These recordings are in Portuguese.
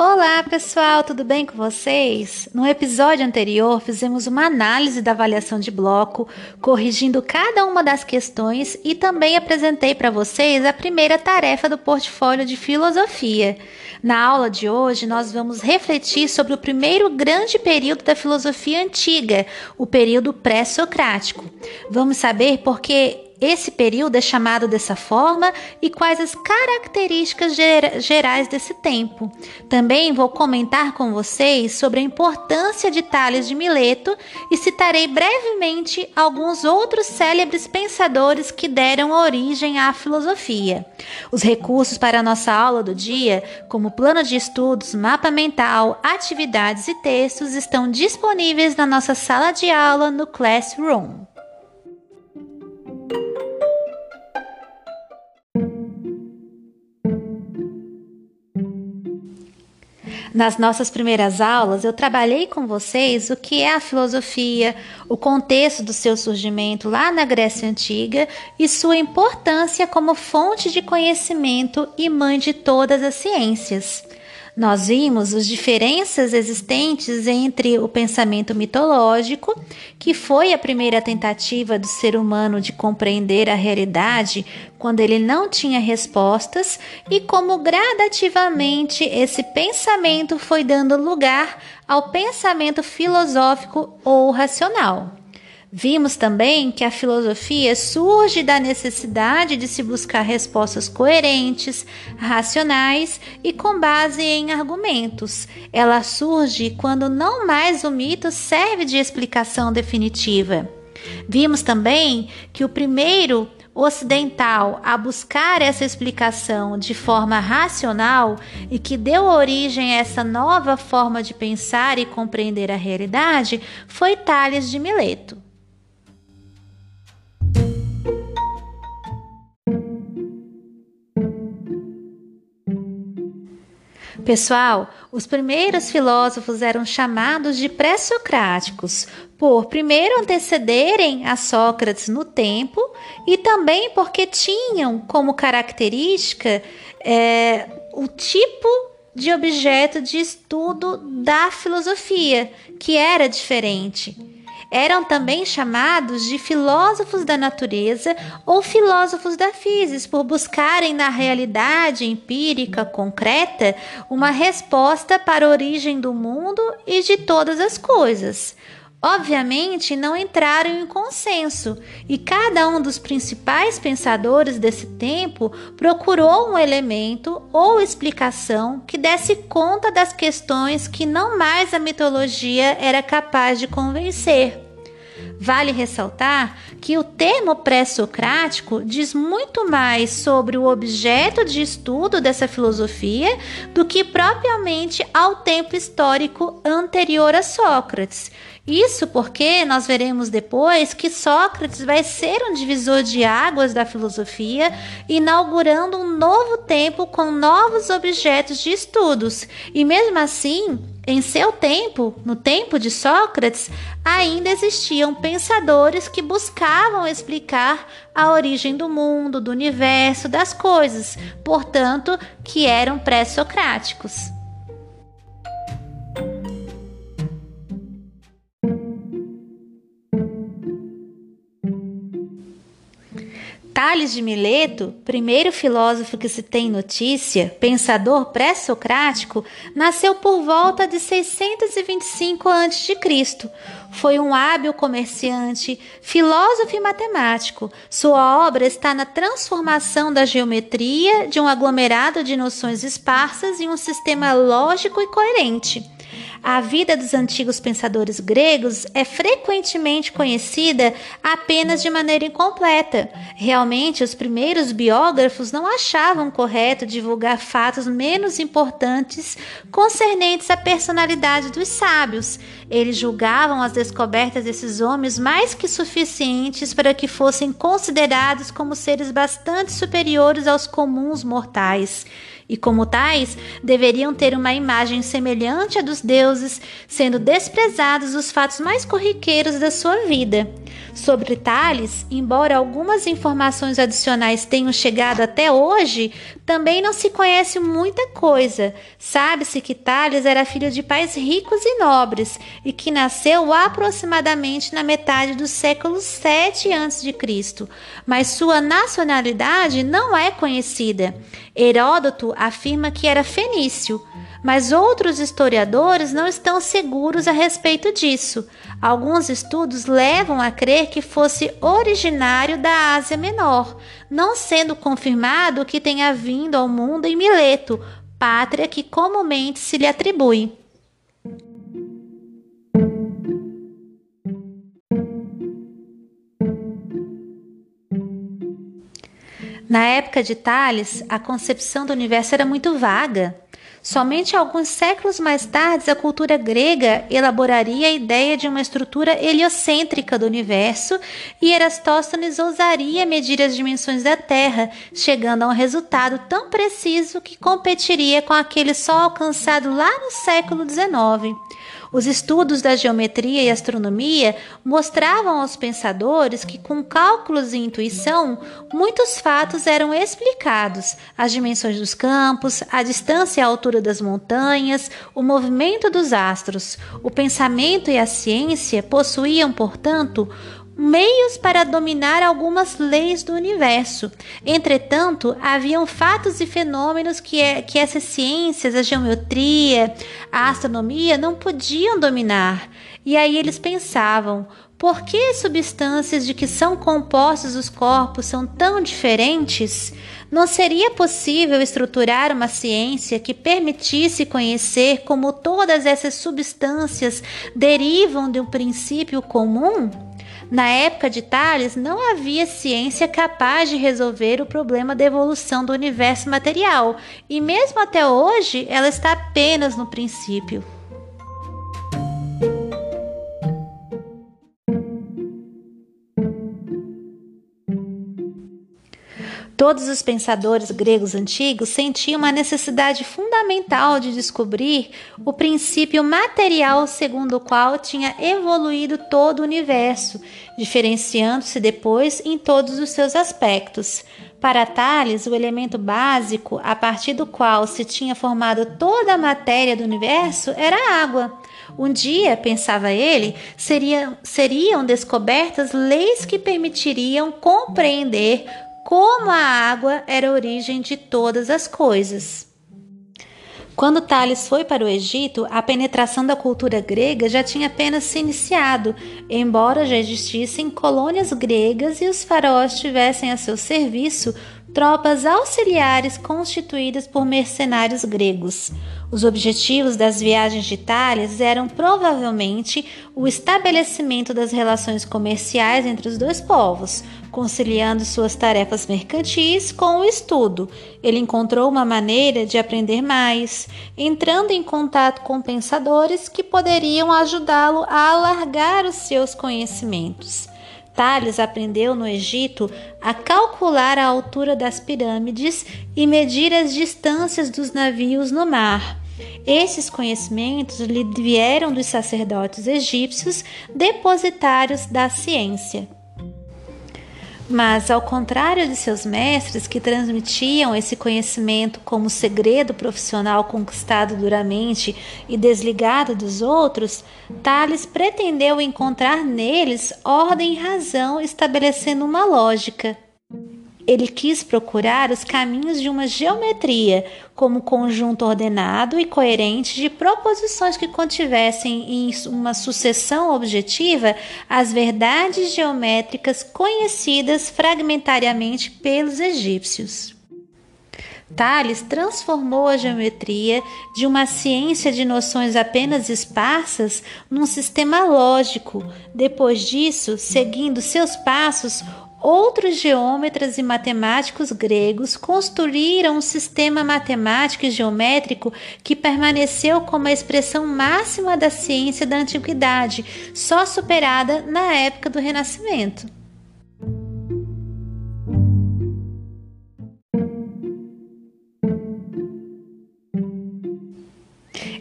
Olá, pessoal, tudo bem com vocês? No episódio anterior, fizemos uma análise da avaliação de bloco, corrigindo cada uma das questões e também apresentei para vocês a primeira tarefa do portfólio de filosofia. Na aula de hoje, nós vamos refletir sobre o primeiro grande período da filosofia antiga, o período pré-socrático. Vamos saber por que esse período é chamado dessa forma e quais as características gerais desse tempo. Também vou comentar com vocês sobre a importância de Tales de Mileto e citarei brevemente alguns outros célebres pensadores que deram origem à filosofia. Os recursos para a nossa aula do dia, como plano de estudos, mapa mental, atividades e textos, estão disponíveis na nossa sala de aula no Classroom. Nas nossas primeiras aulas, eu trabalhei com vocês o que é a filosofia, o contexto do seu surgimento lá na Grécia Antiga e sua importância como fonte de conhecimento e mãe de todas as ciências. Nós vimos as diferenças existentes entre o pensamento mitológico, que foi a primeira tentativa do ser humano de compreender a realidade quando ele não tinha respostas, e como gradativamente esse pensamento foi dando lugar ao pensamento filosófico ou racional. Vimos também que a filosofia surge da necessidade de se buscar respostas coerentes, racionais e com base em argumentos. Ela surge quando não mais o mito serve de explicação definitiva. Vimos também que o primeiro ocidental a buscar essa explicação de forma racional e que deu origem a essa nova forma de pensar e compreender a realidade foi Tales de Mileto. Pessoal, os primeiros filósofos eram chamados de pré-socráticos, por primeiro antecederem a Sócrates no tempo e também porque tinham como característica é, o tipo de objeto de estudo da filosofia, que era diferente. Eram também chamados de filósofos da natureza ou filósofos da física, por buscarem na realidade empírica concreta uma resposta para a origem do mundo e de todas as coisas. Obviamente, não entraram em consenso, e cada um dos principais pensadores desse tempo procurou um elemento ou explicação que desse conta das questões que não mais a mitologia era capaz de convencer. Vale ressaltar que o termo pré-socrático diz muito mais sobre o objeto de estudo dessa filosofia do que propriamente ao tempo histórico anterior a Sócrates. Isso porque nós veremos depois que Sócrates vai ser um divisor de águas da filosofia, inaugurando um novo tempo com novos objetos de estudos. E mesmo assim, em seu tempo, no tempo de Sócrates, ainda existiam pensadores que buscavam explicar a origem do mundo, do universo, das coisas, portanto, que eram pré-socráticos. Tales de Mileto, primeiro filósofo que se tem notícia, pensador pré-socrático, nasceu por volta de 625 a.C. Foi um hábil comerciante, filósofo e matemático. Sua obra está na transformação da geometria de um aglomerado de noções esparsas em um sistema lógico e coerente. A vida dos antigos pensadores gregos é frequentemente conhecida apenas de maneira incompleta. Realmente, os primeiros biógrafos não achavam correto divulgar fatos menos importantes concernentes à personalidade dos sábios. Eles julgavam as descobertas desses homens mais que suficientes para que fossem considerados como seres bastante superiores aos comuns mortais e, como tais, deveriam ter uma imagem semelhante à dos deuses, sendo desprezados os fatos mais corriqueiros da sua vida. Sobre Tales, embora algumas informações adicionais tenham chegado até hoje, também não se conhece muita coisa. Sabe-se que Tales era filho de pais ricos e nobres e que nasceu aproximadamente na metade do século 7 a.C., mas sua nacionalidade não é conhecida. Heródoto afirma que era fenício mas outros historiadores não estão seguros a respeito disso. Alguns estudos levam a crer que fosse originário da Ásia Menor, não sendo confirmado que tenha vindo ao mundo em Mileto, pátria que comumente se lhe atribui. Na época de Tales, a concepção do universo era muito vaga. Somente alguns séculos mais tarde, a cultura grega elaboraria a ideia de uma estrutura heliocêntrica do universo e Erastóstenes ousaria medir as dimensões da Terra, chegando a um resultado tão preciso que competiria com aquele só alcançado lá no século XIX. Os estudos da geometria e astronomia mostravam aos pensadores que, com cálculos e intuição, muitos fatos eram explicados: as dimensões dos campos, a distância e a altura das montanhas, o movimento dos astros. O pensamento e a ciência possuíam, portanto, meios para dominar algumas leis do universo. Entretanto, haviam fatos e fenômenos que, é, que essas ciências, a geometria, a astronomia, não podiam dominar. E aí eles pensavam: por que substâncias de que são compostos os corpos são tão diferentes? Não seria possível estruturar uma ciência que permitisse conhecer como todas essas substâncias derivam de um princípio comum? Na época de Tales, não havia ciência capaz de resolver o problema da evolução do universo material, e mesmo até hoje ela está apenas no princípio. Todos os pensadores gregos antigos sentiam uma necessidade fundamental de descobrir o princípio material segundo o qual tinha evoluído todo o universo, diferenciando-se depois em todos os seus aspectos. Para Tales, o elemento básico a partir do qual se tinha formado toda a matéria do universo era a água. Um dia, pensava ele, seriam, seriam descobertas leis que permitiriam compreender como a água era a origem de todas as coisas. Quando Tales foi para o Egito, a penetração da cultura grega já tinha apenas se iniciado, embora já existissem colônias gregas e os faraós tivessem a seu serviço tropas auxiliares constituídas por mercenários gregos. Os objetivos das viagens de Tales eram provavelmente o estabelecimento das relações comerciais entre os dois povos, conciliando suas tarefas mercantis com o estudo. Ele encontrou uma maneira de aprender mais, entrando em contato com pensadores que poderiam ajudá-lo a alargar os seus conhecimentos. Tales aprendeu no Egito a calcular a altura das pirâmides e medir as distâncias dos navios no mar. Esses conhecimentos lhe vieram dos sacerdotes egípcios, depositários da ciência. Mas, ao contrário de seus mestres, que transmitiam esse conhecimento como segredo profissional conquistado duramente e desligado dos outros, Tales pretendeu encontrar neles ordem e razão, estabelecendo uma lógica. Ele quis procurar os caminhos de uma geometria, como conjunto ordenado e coerente de proposições que contivessem em uma sucessão objetiva as verdades geométricas conhecidas fragmentariamente pelos egípcios. Tales transformou a geometria de uma ciência de noções apenas esparsas num sistema lógico. Depois disso, seguindo seus passos, Outros geômetras e matemáticos gregos construíram um sistema matemático e geométrico que permaneceu como a expressão máxima da ciência da antiguidade, só superada na época do Renascimento.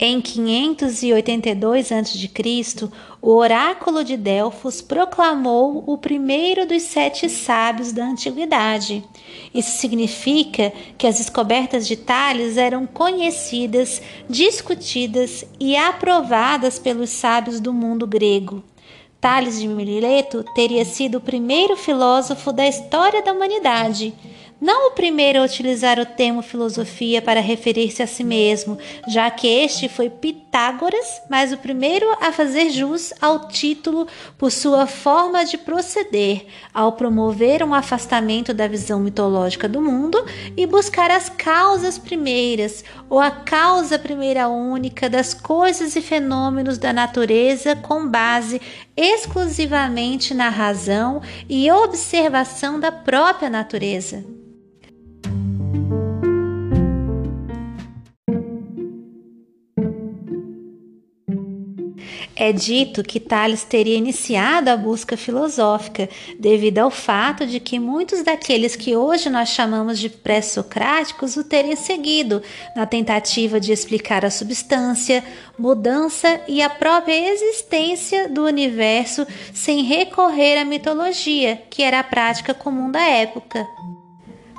Em 582 a.C., o oráculo de Delfos proclamou o primeiro dos sete sábios da antiguidade. Isso significa que as descobertas de Tales eram conhecidas, discutidas e aprovadas pelos sábios do mundo grego. Tales de Mileto teria sido o primeiro filósofo da história da humanidade não o primeiro a utilizar o termo filosofia para referir-se a si mesmo, já que este foi Pitágoras, mas o primeiro a fazer jus ao título por sua forma de proceder, ao promover um afastamento da visão mitológica do mundo e buscar as causas primeiras, ou a causa primeira única das coisas e fenômenos da natureza com base exclusivamente na razão e observação da própria natureza. É dito que Tales teria iniciado a busca filosófica devido ao fato de que muitos daqueles que hoje nós chamamos de pré-socráticos o teriam seguido na tentativa de explicar a substância, mudança e a própria existência do universo sem recorrer à mitologia, que era a prática comum da época.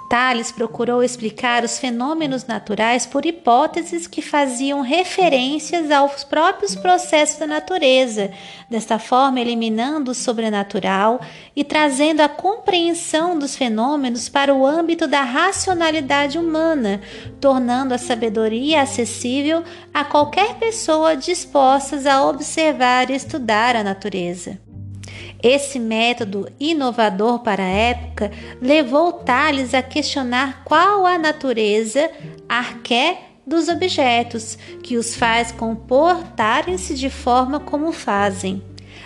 Tales procurou explicar os fenômenos naturais por hipóteses que faziam referências aos próprios processos da natureza, desta forma eliminando o sobrenatural e trazendo a compreensão dos fenômenos para o âmbito da racionalidade humana, tornando a sabedoria acessível a qualquer pessoa disposta a observar e estudar a natureza. Esse método inovador para a época levou Tales a questionar qual a natureza arqué dos objetos que os faz comportarem-se de forma como fazem.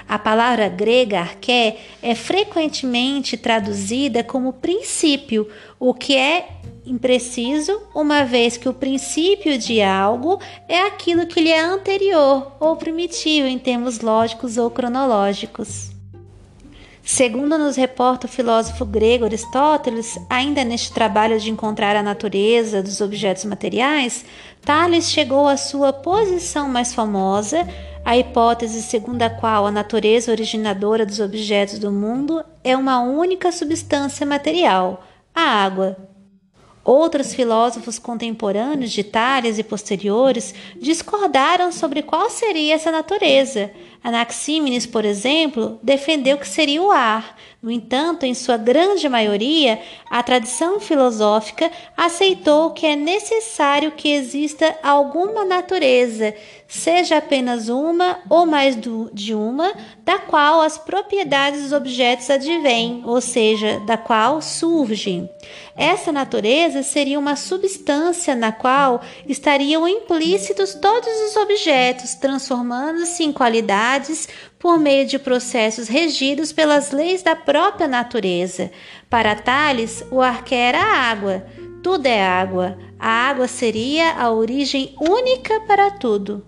A palavra grega arqué é frequentemente traduzida como princípio, o que é impreciso, uma vez que o princípio de algo é aquilo que lhe é anterior ou primitivo em termos lógicos ou cronológicos. Segundo nos reporta o filósofo grego Aristóteles, ainda neste trabalho de encontrar a natureza dos objetos materiais, Tales chegou à sua posição mais famosa, a hipótese segundo a qual a natureza originadora dos objetos do mundo é uma única substância material, a água. Outros filósofos contemporâneos de Tales e posteriores discordaram sobre qual seria essa natureza. Anaxímenes, por exemplo, defendeu que seria o ar. No entanto, em sua grande maioria, a tradição filosófica aceitou que é necessário que exista alguma natureza, seja apenas uma ou mais do, de uma, da qual as propriedades dos objetos advêm, ou seja, da qual surgem. Essa natureza seria uma substância na qual estariam implícitos todos os objetos, transformando-se em qualidades por meio de processos regidos pelas leis da própria natureza. Para Tales, o arqué era a água. Tudo é água. A água seria a origem única para tudo.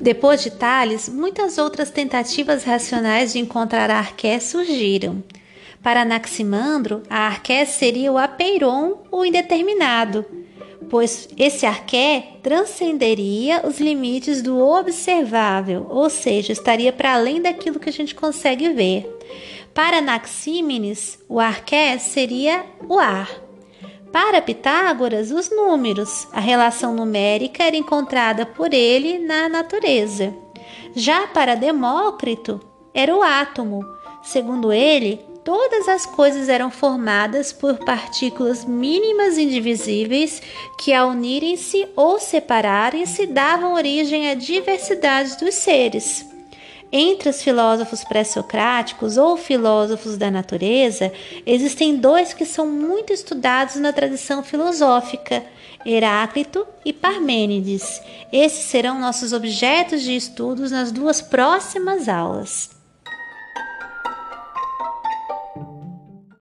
Depois de Tales, muitas outras tentativas racionais de encontrar arqué surgiram. Para Anaximandro, a arqué seria o apeiron, o indeterminado, pois esse arqué transcenderia os limites do observável, ou seja, estaria para além daquilo que a gente consegue ver. Para Anaxímenes, o arqué seria o ar, para Pitágoras, os números, a relação numérica era encontrada por ele na natureza. Já para Demócrito, era o átomo. Segundo ele, todas as coisas eram formadas por partículas mínimas indivisíveis que, ao unirem-se ou separarem-se, davam origem à diversidade dos seres. Entre os filósofos pré-socráticos ou filósofos da natureza, existem dois que são muito estudados na tradição filosófica: Heráclito e Parmênides. Esses serão nossos objetos de estudos nas duas próximas aulas.